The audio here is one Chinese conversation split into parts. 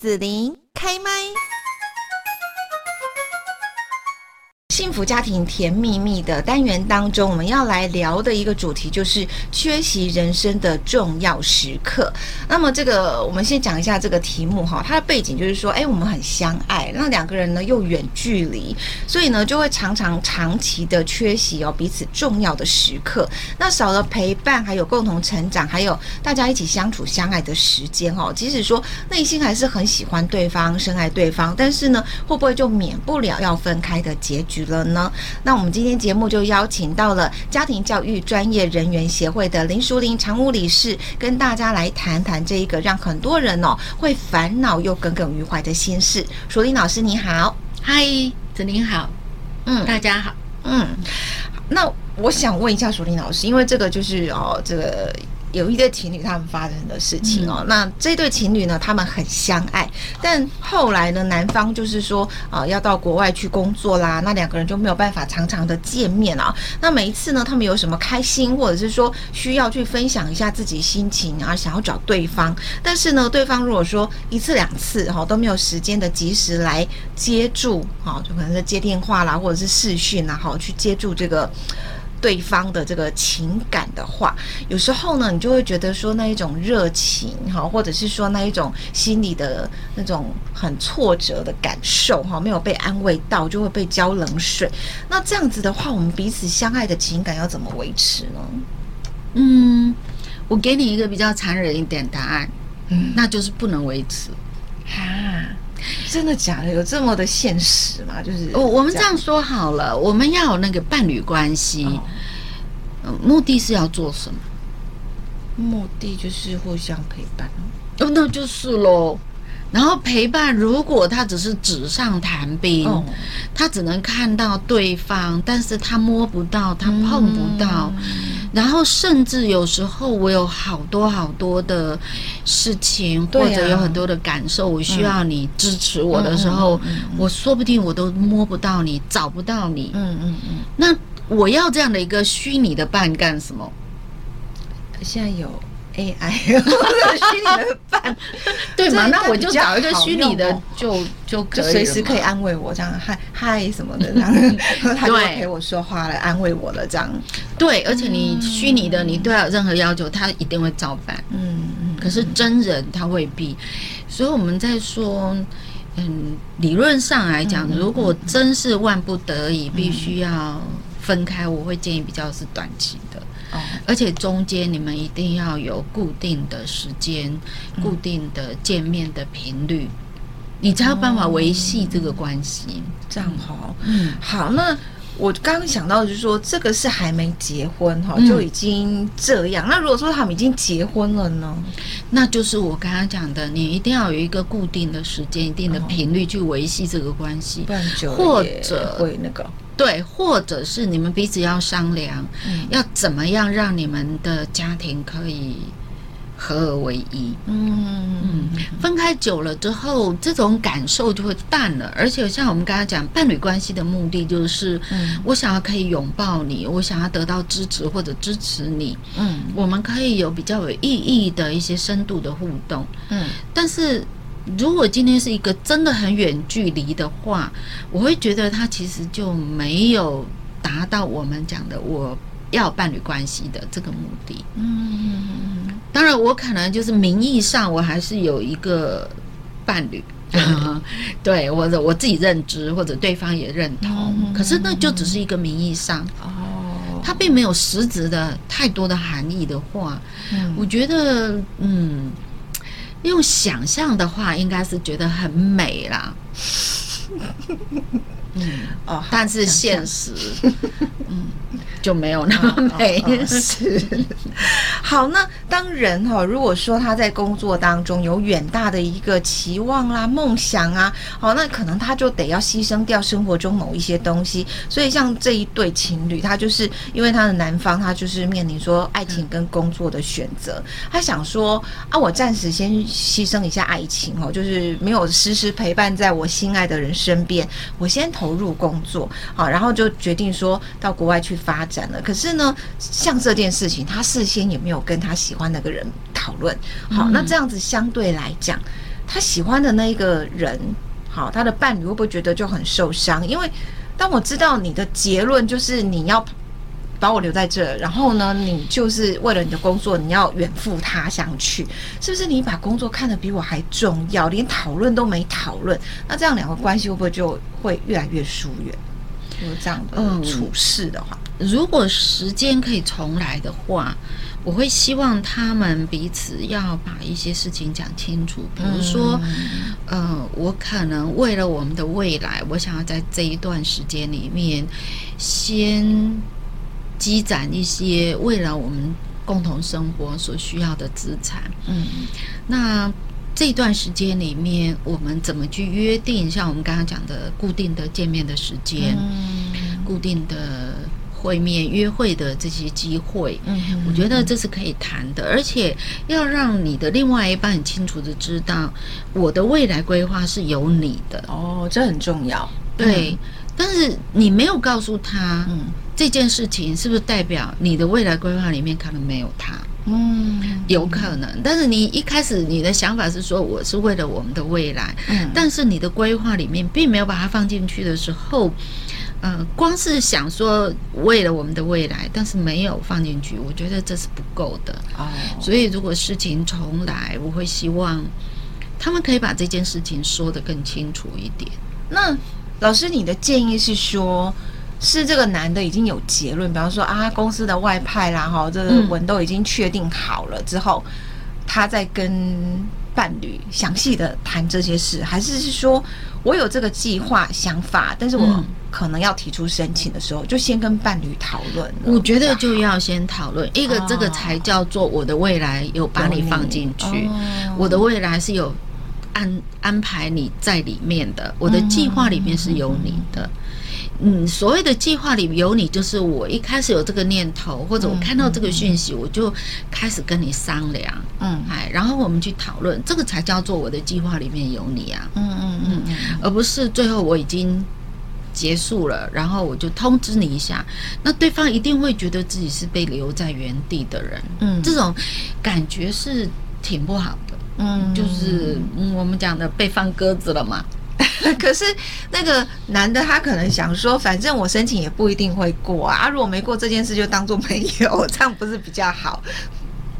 子琳开麦。幸福家庭甜蜜蜜的单元当中，我们要来聊的一个主题就是缺席人生的重要时刻。那么，这个我们先讲一下这个题目哈，它的背景就是说，哎，我们很相爱，那两个人呢又远距离，所以呢就会常常长期的缺席哦彼此重要的时刻。那少了陪伴，还有共同成长，还有大家一起相处相爱的时间哦。即使说内心还是很喜欢对方、深爱对方，但是呢，会不会就免不了要分开的结局了呢？那我们今天节目就邀请到了家庭教育专业人员协会的林淑玲常务理事，跟大家来谈谈这一个让很多人哦会烦恼又耿耿于怀的心事。淑玲老师你好，嗨，子琳好，嗯，大家好，嗯，那我想问一下淑玲老师，因为这个就是哦这个。有一对情侣他们发生的事情哦，那这对情侣呢，他们很相爱，但后来呢，男方就是说啊，要到国外去工作啦，那两个人就没有办法常常的见面啊。那每一次呢，他们有什么开心，或者是说需要去分享一下自己心情啊，想要找对方，但是呢，对方如果说一次两次哈都没有时间的及时来接住，哈，就可能是接电话啦，或者是视讯啦，好去接住这个。对方的这个情感的话，有时候呢，你就会觉得说那一种热情哈，或者是说那一种心里的那种很挫折的感受哈，没有被安慰到，就会被浇冷水。那这样子的话，我们彼此相爱的情感要怎么维持呢？嗯，我给你一个比较残忍一点答案，嗯，那就是不能维持。哈，真的假的？有这么的现实吗？就是我我们这样说好了，我们要有那个伴侣关系，哦，目的是要做什么？目的就是互相陪伴哦，那就是喽。然后陪伴，如果他只是纸上谈兵，哦，他只能看到对方，但是他摸不到，他碰不到。嗯然后，甚至有时候我有好多好多的事情，或者有很多的感受，我需要你支持我的时候，我说不定我都摸不到你，找不到你。嗯嗯嗯。那我要这样的一个虚拟的伴干什么？现在有。AI 虚拟的伴，对吗？那我就找一个虚拟的就，就就随时可以安慰我，这样嗨嗨什么的，这样。他就陪我说话来安慰我了，这样。对，而且你虚拟的，你对他有任何要求，他一定会照办。嗯嗯。可是真人他未必，所以我们在说，嗯，理论上来讲，如果真是万不得已必须要分开，我会建议比较是短期的。而且中间你们一定要有固定的时间、嗯、固定的见面的频率，你才有办法维系这个关系。这样好，嗯，好。那我刚刚想到的就是说，这个是还没结婚哈，就已经这样。嗯、那如果说他们已经结婚了呢？那就是我刚刚讲的，你一定要有一个固定的时间、一定的频率去维系这个关系，不然就或者会那个。对，或者是你们彼此要商量，嗯、要怎么样让你们的家庭可以合而为一。嗯嗯，分开久了之后，这种感受就会淡了。而且像我们刚才讲，伴侣关系的目的就是，嗯、我想要可以拥抱你，我想要得到支持或者支持你。嗯，我们可以有比较有意义的一些深度的互动。嗯，但是。如果今天是一个真的很远距离的话，我会觉得他其实就没有达到我们讲的我要伴侣关系的这个目的。嗯，当然我可能就是名义上我还是有一个伴侣，对，或者我自己认知或者对方也认同，可是那就只是一个名义上。哦，他并没有实质的太多的含义的话，我觉得嗯。用想象的话，应该是觉得很美啦。嗯哦，但是现实，嗯，就没有那么美。是，好，那当人哈，如果说他在工作当中有远大的一个期望啦、梦想啊，好，那可能他就得要牺牲掉生活中某一些东西。所以像这一对情侣，他就是因为他的男方，他就是面临说爱情跟工作的选择，他想说啊，我暂时先牺牲一下爱情哦，就是没有时时陪伴在我心爱的人身边，我先。投入工作，好，然后就决定说到国外去发展了。可是呢，像这件事情，他事先也没有跟他喜欢那个人讨论。好，那这样子相对来讲，他喜欢的那一个人，好，他的伴侣会不会觉得就很受伤？因为当我知道你的结论就是你要把我留在这，然后呢，你就是为了你的工作，你要远赴他乡去，是不是？你把工作看得比我还重要，连讨论都没讨论，那这样两个关系会不会就会越来越疏远？有这样的处事的话，嗯，如果时间可以重来的话，我会希望他们彼此要把一些事情讲清楚，比如说，嗯，呃，我可能为了我们的未来，我想要在这一段时间里面先。积攒一些未来我们共同生活所需要的资产。嗯，那这段时间里面，我们怎么去约定？像我们刚刚讲的，固定的见面的时间，嗯，固定的会面、约会的这些机会，嗯，我觉得这是可以谈的。而且要让你的另外一半很清楚的知道，我的未来规划是有你的。哦，这很重要。对，但是你没有告诉他，嗯。这件事情是不是代表你的未来规划里面可能没有他？嗯，有可能。但是你一开始你的想法是说我是为了我们的未来，嗯，但是你的规划里面并没有把它放进去的时候，呃，光是想说为了我们的未来，但是没有放进去，我觉得这是不够的。哦，所以如果事情重来，我会希望他们可以把这件事情说得更清楚一点。那老师，你的建议是说？是这个男的已经有结论，比方说啊，公司的外派啦，哈，这个文都已经确定好了之后，嗯、他再跟伴侣详细的谈这些事，还是是说我有这个计划想法，但是我可能要提出申请的时候，就先跟伴侣讨论。我觉得就要先讨论一个，这个才叫做我的未来有把你放进去，哦、我的未来是有安安排你在里面的，我的计划里面是有你的。嗯嗯，所谓的计划里有你，就是我一开始有这个念头，或者我看到这个讯息，我就开始跟你商量，嗯，哎，然后我们去讨论，这个才叫做我的计划里面有你啊，嗯嗯嗯，而不是最后我已经结束了，然后我就通知你一下，那对方一定会觉得自己是被留在原地的人，嗯，这种感觉是挺不好的，嗯，就是我们讲的被放鸽子了嘛。可是那个男的他可能想说，反正我申请也不一定会过啊，如果没过这件事就当做没有，这样不是比较好？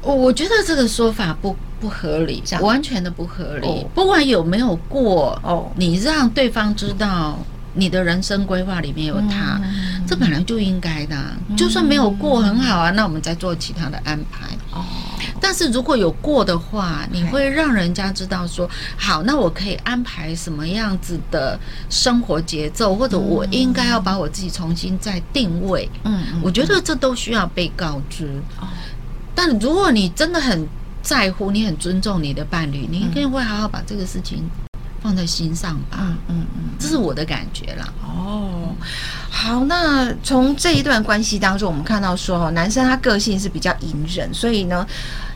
我我觉得这个说法不不合理，完全的不合理。不管有没有过哦，你让对方知道你的人生规划里面有他，这本来就应该的。就算没有过很好啊，那我们再做其他的安排哦。但是如果有过的话，你会让人家知道说，好，那我可以安排什么样子的生活节奏，或者我应该要把我自己重新再定位。嗯，我觉得这都需要被告知。哦，但如果你真的很在乎，你很尊重你的伴侣，你一定会好好把这个事情放在心上吧。嗯嗯嗯，这是我的感觉啦。哦，好，那从这一段关系当中，我们看到说，男生他个性是比较隐忍，所以呢。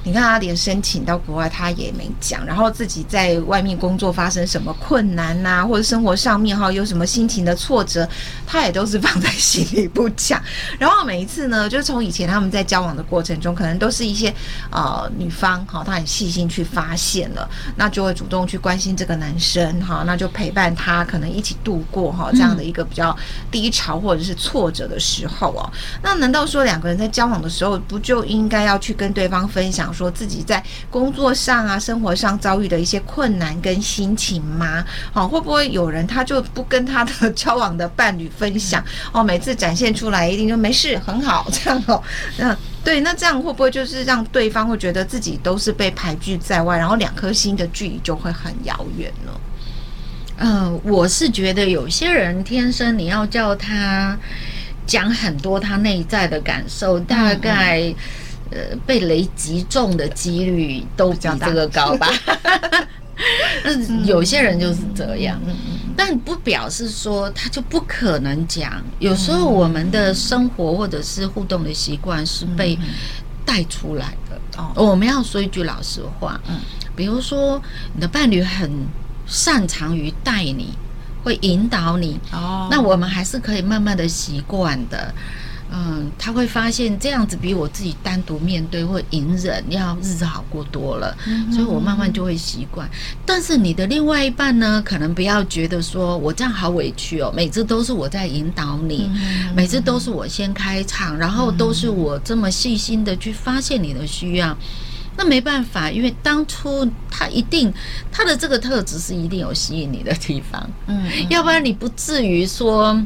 你看他连申请到国外他也没讲，然后自己在外面工作发生什么困难呐、或者生活上面哈有什么心情的挫折，他也都是放在心里不讲。然后每一次呢，就是从以前他们在交往的过程中，可能都是一些呃女方哈，她很细心去发现了，那就会主动去关心这个男生哈，那就陪伴他，可能一起度过哈这样的一个比较低潮或者是挫折的时候哦。那难道说两个人在交往的时候，不就应该要去跟对方分享？说自己在工作上啊、生活上遭遇的一些困难跟心情吗？好，会不会有人他就不跟他的交往的伴侣分享？哦，每次展现出来一定就没事，很好这样哦。那对，那这样会不会就是让对方会觉得自己都是被排拒在外，然后两颗心的距离就会很遥远呢？嗯，我是觉得有些人天生你要叫他讲很多他内在的感受，大概。呃，被雷击中的几率都比这个高吧？嗯，有些人就是这样，但不表示说他就不可能讲。有时候我们的生活或者是互动的习惯是被带出来的。我们要说一句老实话，嗯，比如说你的伴侣很擅长于带你，会引导你，哦，那我们还是可以慢慢的习惯的。嗯，他会发现这样子比我自己单独面对或隐忍要日子好过多了，嗯、所以我慢慢就会习惯。但是你的另外一半呢，可能不要觉得说我这样好委屈哦，每次都是我在引导你，嗯、每次都是我先开场，然后都是我这么细心的去发现你的需要。那没办法，因为当初他一定他的这个特质是一定有吸引你的地方，嗯，嗯，要不然你不至于说。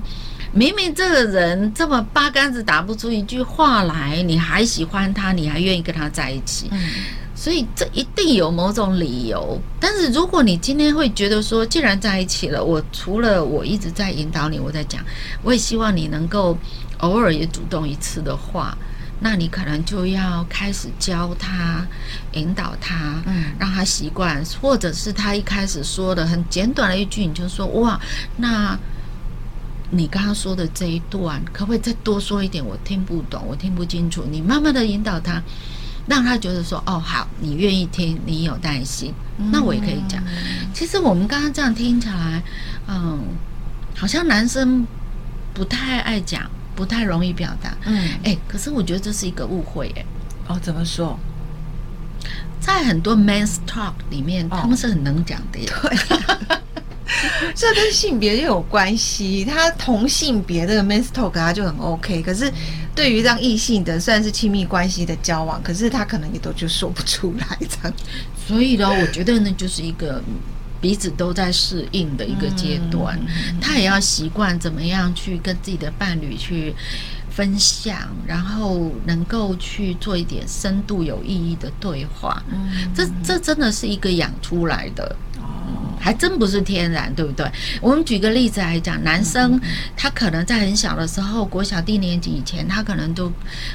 明明这个人这么八竿子打不出一句话来，你还喜欢他，你还愿意跟他在一起，嗯，所以这一定有某种理由。但是如果你今天会觉得说，既然在一起了，我除了我一直在引导你，我在讲，我也希望你能够偶尔也主动一次的话，那你可能就要开始教他，引导他，嗯，让他习惯，或者是他一开始说的很简短的一句，你就说哇，那。你刚刚说的这一段，可不可以再多说一点？我听不懂，我听不清楚。你慢慢的引导他，让他觉得说：“哦，好，你愿意听，你有耐心。”那我也可以讲。其实我们刚刚这样听起来，嗯，好像男生不太爱讲，不太容易表达。嗯，哎，可是我觉得这是一个误会，哎。哦，怎么说？在很多 men's talk 里面，他们是很能讲的耶。对。这跟性别又有关系，他同性别的 men's talk 他就很 OK，可是对于这样异性的，虽然是亲密关系的交往，可是他可能也都就说不出来这样。所以呢，我觉得呢，就是一个彼此都在适应的一个阶段，他也要习惯怎么样去跟自己的伴侣去分享，然后能够去做一点深度有意义的对话。嗯，这这真的是一个养出来的。还真不是天然，对不对？我们举个例子来讲，男生他可能在很小的时候，国小低年级以前，他可能都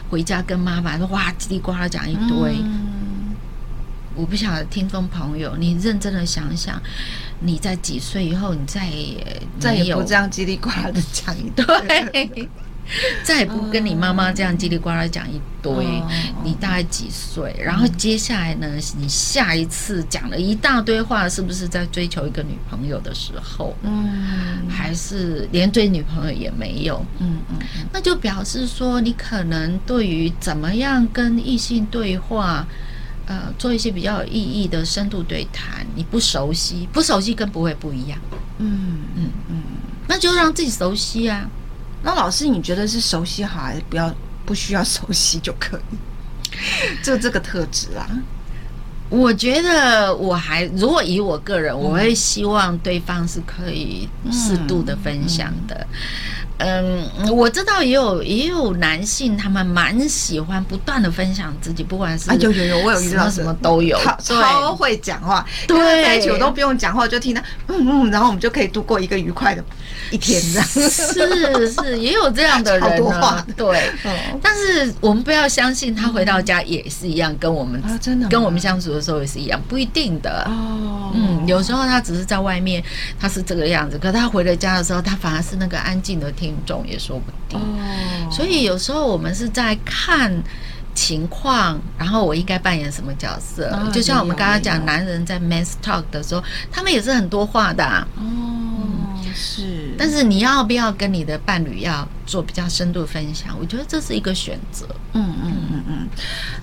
回家跟妈妈说哇叽里呱啦讲一堆。嗯、我不晓得听众朋友，你认真的想想，你在几岁以后，你再也再也不这样叽里呱啦的讲一堆。再也不跟你妈妈这样叽里呱啦讲一堆。你大概几岁？然后接下来呢？你下一次讲了一大堆话，是不是在追求一个女朋友的时候？嗯，还是连追女朋友也没有？嗯嗯，那就表示说，你可能对于怎么样跟异性对话，呃，做一些比较有意义的深度对谈，你不熟悉，不熟悉跟不会不一样。嗯嗯嗯，那就让自己熟悉啊。那老师，你觉得是熟悉好，还是不要不需要熟悉就可以？就这个特质啊？我觉得我还如果以我个人，我会希望对方是可以适度的分享的。嗯嗯嗯，我知道也有也有男性，他们蛮喜欢不断的分享自己，不管是有有有，我有遇到什么都有，超会讲话，对，在一起我都不用讲话，就听他嗯嗯，然后我们就可以度过一个愉快的一天，这样。是是，也有这样的人 呢，对，但是我们不要相信他回到家也是一样，跟我们真的跟我们相处的时候也是一样，不一定的。哦，嗯，有时候他只是在外面他是这个样子，可他回了家的时候，他反而是那个安静的听。听众也说不定，所以有时候我们是在看情况，然后我应该扮演什么角色？就像我们刚刚讲，男人在 men's talk 的时候，他们也是很多话的。哦，是。但是你要不要跟你的伴侣要做比较深度的分享？我觉得这是一个选择。嗯嗯嗯嗯。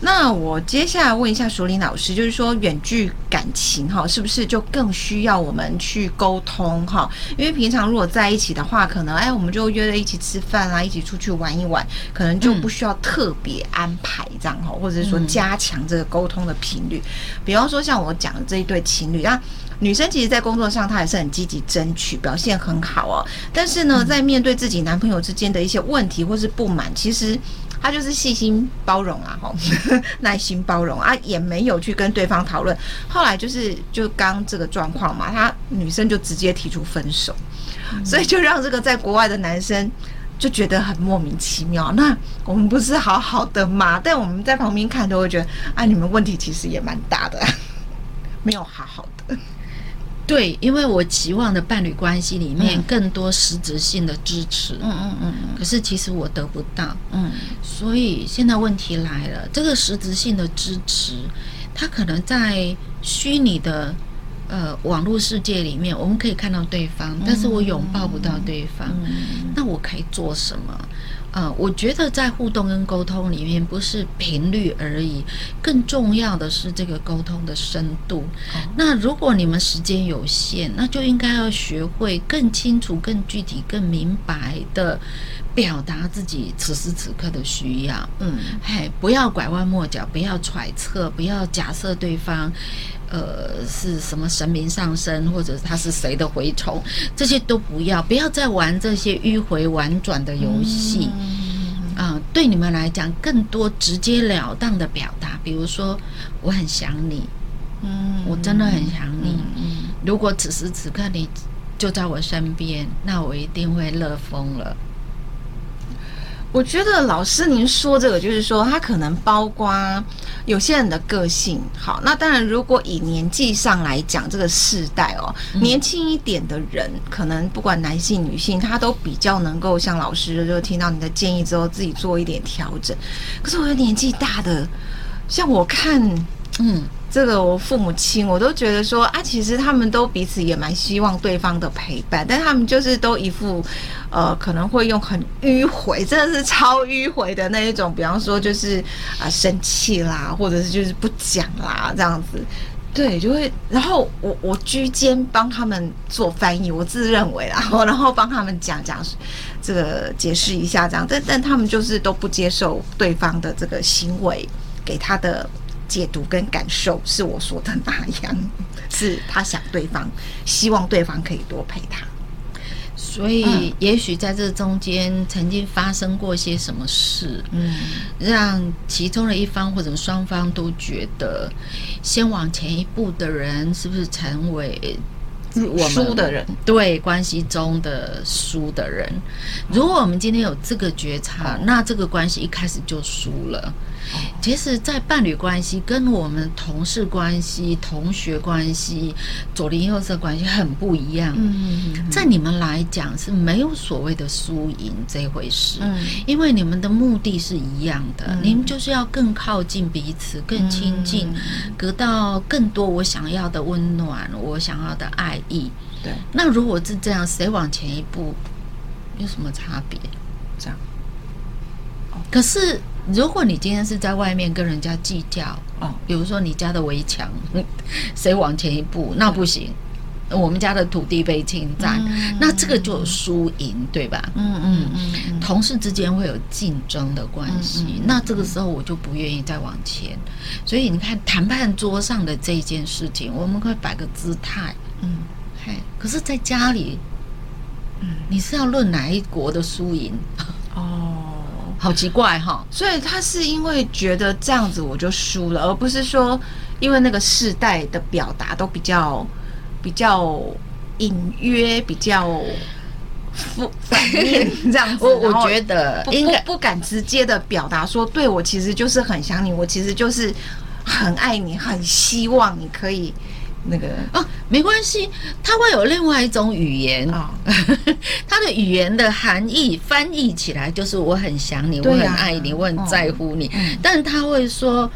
那我接下来问一下淑铃老师，就是说远距感情哈，是不是就更需要我们去沟通哈？因为平常如果在一起的话，可能哎，我们就约着一起吃饭啊，一起出去玩一玩，可能就不需要特别安排这样哈，或者是说加强这个沟通的频率。比方说像我讲的这一对情侣啊，女生其实在工作上她也是很积极争取，表现很好哦。但是呢，在面对自己男朋友之间的一些问题或是不满，其实。她就是细心包容啊，吼，耐心包容啊，也没有去跟对方讨论。后来就是就刚这个状况嘛，她女生就直接提出分手，所以就让这个在国外的男生就觉得很莫名其妙。那我们不是好好的吗？但我们在旁边看都会觉得，啊，你们问题其实也蛮大的，没有好好的。对，因为我期望的伴侣关系里面更多实质性的支持，嗯嗯嗯，可是其实我得不到，嗯，所以现在问题来了，这个实质性的支持，它可能在虚拟的呃网络世界里面，我们可以看到对方，但是我拥抱不到对方，那我可以做什么？嗯，我觉得在互动跟沟通里面，不是频率而已，更重要的是这个沟通的深度。哦、那如果你们时间有限，那就应该要学会更清楚、更具体、更明白的表达自己此时此刻的需要。嗯，嘿，不要拐弯抹角，不要揣测，不要假设对方，呃，是什么神明上身，或者他是谁的蛔虫，这些都不要，不要再玩这些迂回婉转的游戏。嗯啊、呃，对你们来讲，更多直截了当的表达，比如说我很想你，嗯，我真的很想你。嗯，如果此时此刻你就在我身边，那我一定会乐疯了。我觉得老师您说这个，就是说他可能包括有些人的个性。好，那当然，如果以年纪上来讲，这个世代哦，年轻一点的人，可能不管男性女性，他都比较能够像老师，就听到你的建议之后，自己做一点调整。可是我觉得年纪大的，像我看，嗯。这个我父母亲，我都觉得说啊，其实他们都彼此也蛮希望对方的陪伴，但他们就是都一副，呃，可能会用很迂回，真的是超迂回的那一种，比方说就是啊、生气啦，或者是就是不讲啦这样子，对，就会，然后我我居间帮他们做翻译，我自认为啦，然后帮他们讲讲这个解释一下这样，但但他们就是都不接受对方的这个行为给他的。解读跟感受是我说的那样，是他想对方，希望对方可以多陪他，所以也许在这中间曾经发生过些什么事，嗯，让其中的一方或者双方都觉得先往前一步的人是不是成为我输的人？对，关系中的输的人。如果我们今天有这个觉察，那这个关系一开始就输了。其实，在伴侣关系跟我们同事关系、同学关系、左邻右舍关系很不一样。嗯，在你们来讲是没有所谓的输赢这回事。嗯，因为你们的目的是一样的，你们就是要更靠近彼此，更亲近，得到更多我想要的温暖，我想要的爱意。对，那如果是这样，谁往前一步，有什么差别？这样。可是。如果你今天是在外面跟人家计较哦，比如说你家的围墙，谁往前一步，那不行。我们家的土地被侵占，嗯、那这个就有输赢，对吧？嗯嗯嗯。同事之间会有竞争的关系，嗯嗯、那这个时候我就不愿意再往前。所以你看，谈判桌上的这件事情，我们会摆个姿态。嗯，嘿。可是，在家里，嗯，你是要论哪一国的输赢？哦。好奇怪哈，所以他是因为觉得这样子我就输了，而不是说因为那个世代的表达都比较比较隐约，比较负反面 这样子。我我觉得不不不敢直接的表达说，对我其实就是很想你，我其实就是很爱你，很希望你可以。那个。哦，没关系，他会有另外一种语言。啊，哦、他的语言的含义翻译起来就是我很想你，啊、我很爱你，我很在乎你，哦、但是他会说，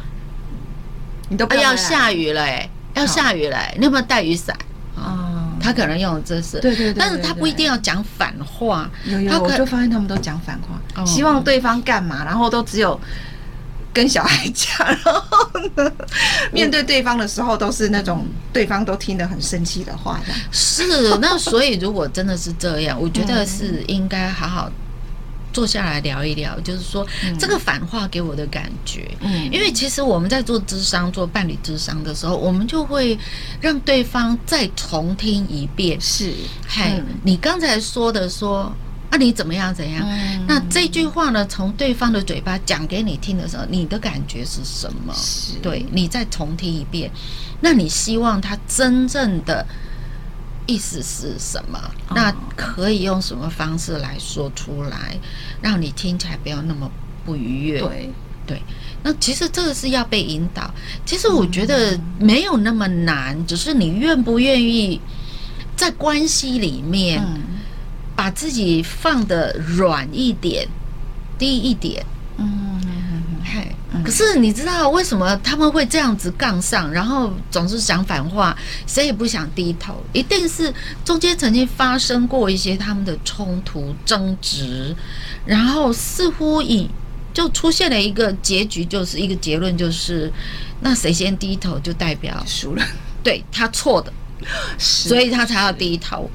你都不要，要下雨了，哎，要下雨了，你有没有带雨伞？哦，他可能用的这是对对，对对，但是他不一定要讲反话，有有，我就发现他们都讲反话，哦、希望对方干嘛，然后都只有。跟小孩讲，然后呢，面对对方的时候都是那种对方都听得很生气的话。是，那所以如果真的是这样，我觉得是应该好好坐下来聊一聊。就是说，这个反话给我的感觉，嗯，因为其实我们在做智商、做伴侣智商的时候，我们就会让对方再重听一遍。是，嗨，你刚才说的说。那、啊、你怎么样？怎样？嗯、那这句话呢？从对方的嘴巴讲给你听的时候，你的感觉是什么？对，你再重听一遍。那你希望他真正的意思是什么？哦、那可以用什么方式来说出来，让你听起来不要那么不愉悦？对对。那其实这个是要被引导。其实我觉得没有那么难，嗯、只是你愿不愿意在关系里面。嗯把自己放的软一点，低一点，嗯，嘿，可是你知道为什么他们会这样子杠上，然后总是讲反话，谁也不想低头？一定是中间曾经发生过一些他们的冲突争执，然后似乎以就出现了一个结局，就是一个结论，就是那谁先低头就代表输了，对他错的，所以他才要低头。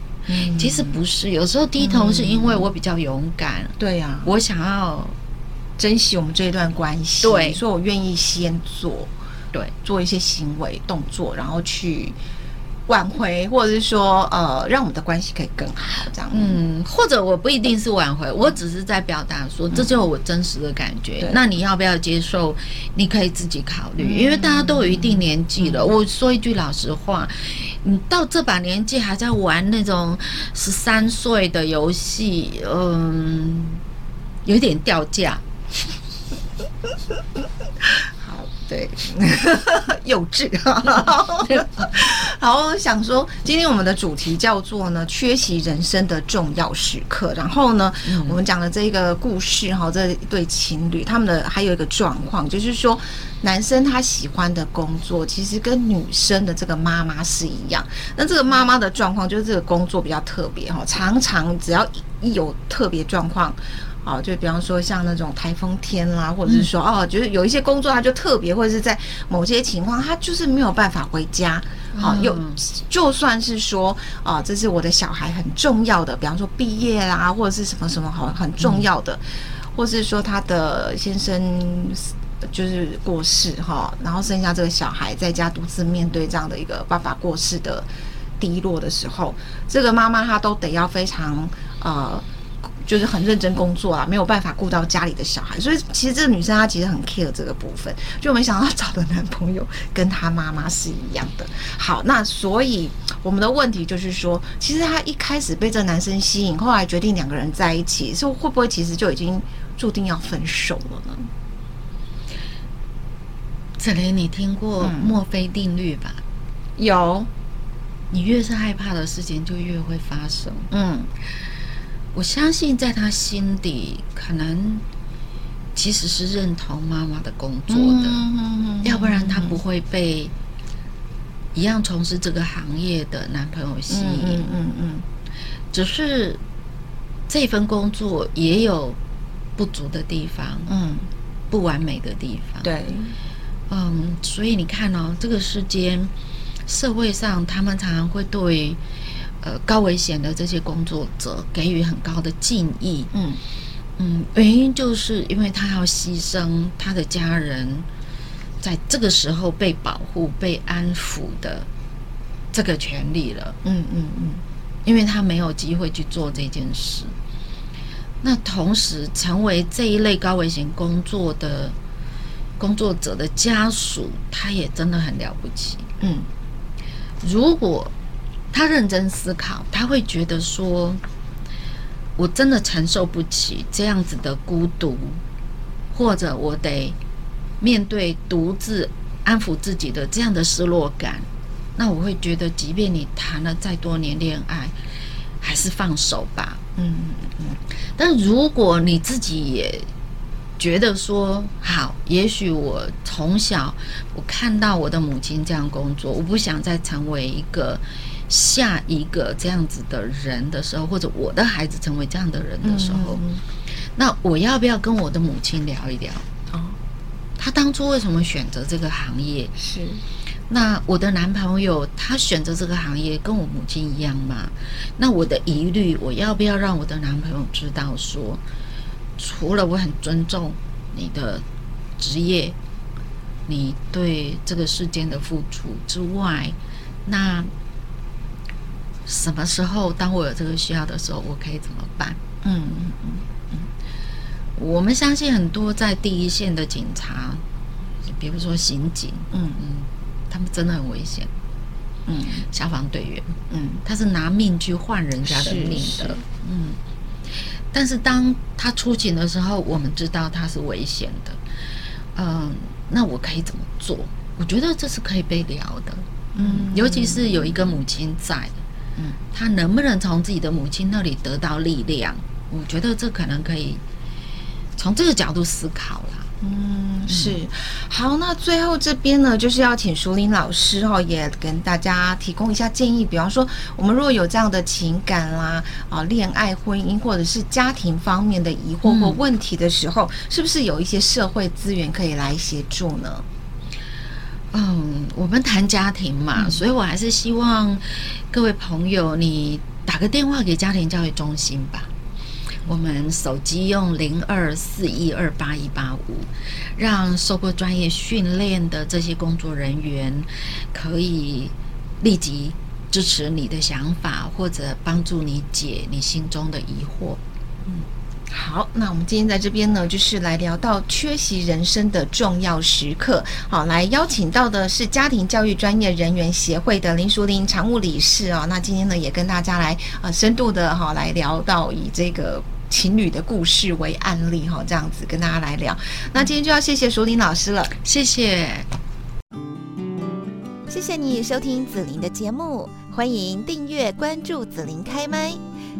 其实不是，有时候低头是因为我比较勇敢。对呀，我想要珍惜我们这一段关系，对，所以我愿意先做，对，做一些行为动作，然后去。挽回，或者是说，呃，让我们的关系可以更好，这样。嗯，或者我不一定是挽回，我只是在表达说，这就是我真实的感觉。嗯、那你要不要接受？你可以自己考虑，嗯、因为大家都有一定年纪了。嗯、我说一句老实话，你到这把年纪还在玩那种十三岁的游戏，嗯，有点掉价。对，幼稚。好，我想说，今天我们的主题叫做呢，缺席人生的重要时刻。然后呢，嗯、我们讲的这个故事哈，这对情侣他们的还有一个状况，就是说，男生他喜欢的工作，其实跟女生的这个妈妈是一样。那这个妈妈的状况，就是这个工作比较特别哈，常常只要一有特别状况。哦，就比方说像那种台风天啦，或者是说哦，就是有一些工作他就特别，或者是在某些情况他就是没有办法回家。好，有就算是说啊，这是我的小孩很重要的，比方说毕业啦，或者是什么什么好很重要的，或是说他的先生就是过世哈，然后剩下这个小孩在家独自面对这样的一个爸爸过世的低落的时候，这个妈妈她都得要非常呃。就是很认真工作啊，没有办法顾到家里的小孩，所以其实这个女生她其实很 care 这个部分，就没想到找的男朋友跟她妈妈是一样的。好，那所以我们的问题就是说，其实她一开始被这个男生吸引，后来决定两个人在一起，是会不会其实就已经注定要分手了呢？子琳，你听过墨菲定律吧？嗯，有，你越是害怕的事情，就越会发生。嗯。我相信，在他心底，可能其实是认同妈妈的工作的，要不然他不会被一样从事这个行业的男朋友吸引。嗯嗯，只是这份工作也有不足的地方，嗯，不完美的地方。对，嗯，所以你看哦，这个世间社会上，他们常常会对。呃，高危险的这些工作者给予很高的敬意。嗯嗯，原因就是因为他要牺牲他的家人在这个时候被保护、被安抚的这个权利了。嗯嗯嗯，因为他没有机会去做这件事。那同时，成为这一类高危险工作的工作者的家属，他也真的很了不起。嗯，如果。他认真思考，他会觉得说：“我真的承受不起这样子的孤独，或者我得面对独自安抚自己的这样的失落感。”那我会觉得，即便你谈了再多年恋爱，还是放手吧。嗯嗯。但如果你自己也觉得说好，也许我从小我看到我的母亲这样工作，我不想再成为一个。下一个这样子的人的时候，或者我的孩子成为这样的人的时候，嗯嗯、那我要不要跟我的母亲聊一聊？哦，他当初为什么选择这个行业？是，那我的男朋友他选择这个行业跟我母亲一样吗？那我的疑虑，我要不要让我的男朋友知道说，除了我很尊重你的职业，你对这个世间的付出之外，那。什么时候，当我有这个需要的时候，我可以怎么办？嗯嗯嗯嗯。我们相信很多在第一线的警察，比如说刑警，嗯嗯，他们真的很危险。嗯，消防队员，嗯，他是拿命去换人家的命的。嗯。但是当他出警的时候，我们知道他是危险的。嗯，那我可以怎么做？我觉得这是可以被聊的。嗯，尤其是有一个母亲在。嗯，他能不能从自己的母亲那里得到力量？我觉得这可能可以从这个角度思考啦。嗯，是。好，那最后这边呢，就是要请淑玲老师哈，也跟大家提供一下建议。比方说，我们如果有这样的情感啦、啊恋爱、婚姻或者是家庭方面的疑惑或问题的时候，嗯、是不是有一些社会资源可以来协助呢？嗯，我们谈家庭嘛，嗯、所以我还是希望各位朋友，你打个电话给家庭教育中心吧。我们手机用零二四一二八一八五，让受过专业训练的这些工作人员可以立即支持你的想法，或者帮助你解你心中的疑惑。嗯，好，那我们今天在这边呢，就是来聊到缺席人生的重要时刻。好，来邀请到的是家庭教育专业人员协会的林淑玲常务理事啊。那今天呢，也跟大家来呃深度的哈来聊到以这个。情侣的故事为案例哈，这样子跟大家来聊。那今天就要谢谢淑玲老师了，谢谢，谢谢你收听子琳的节目，欢迎订阅关注子琳开麦。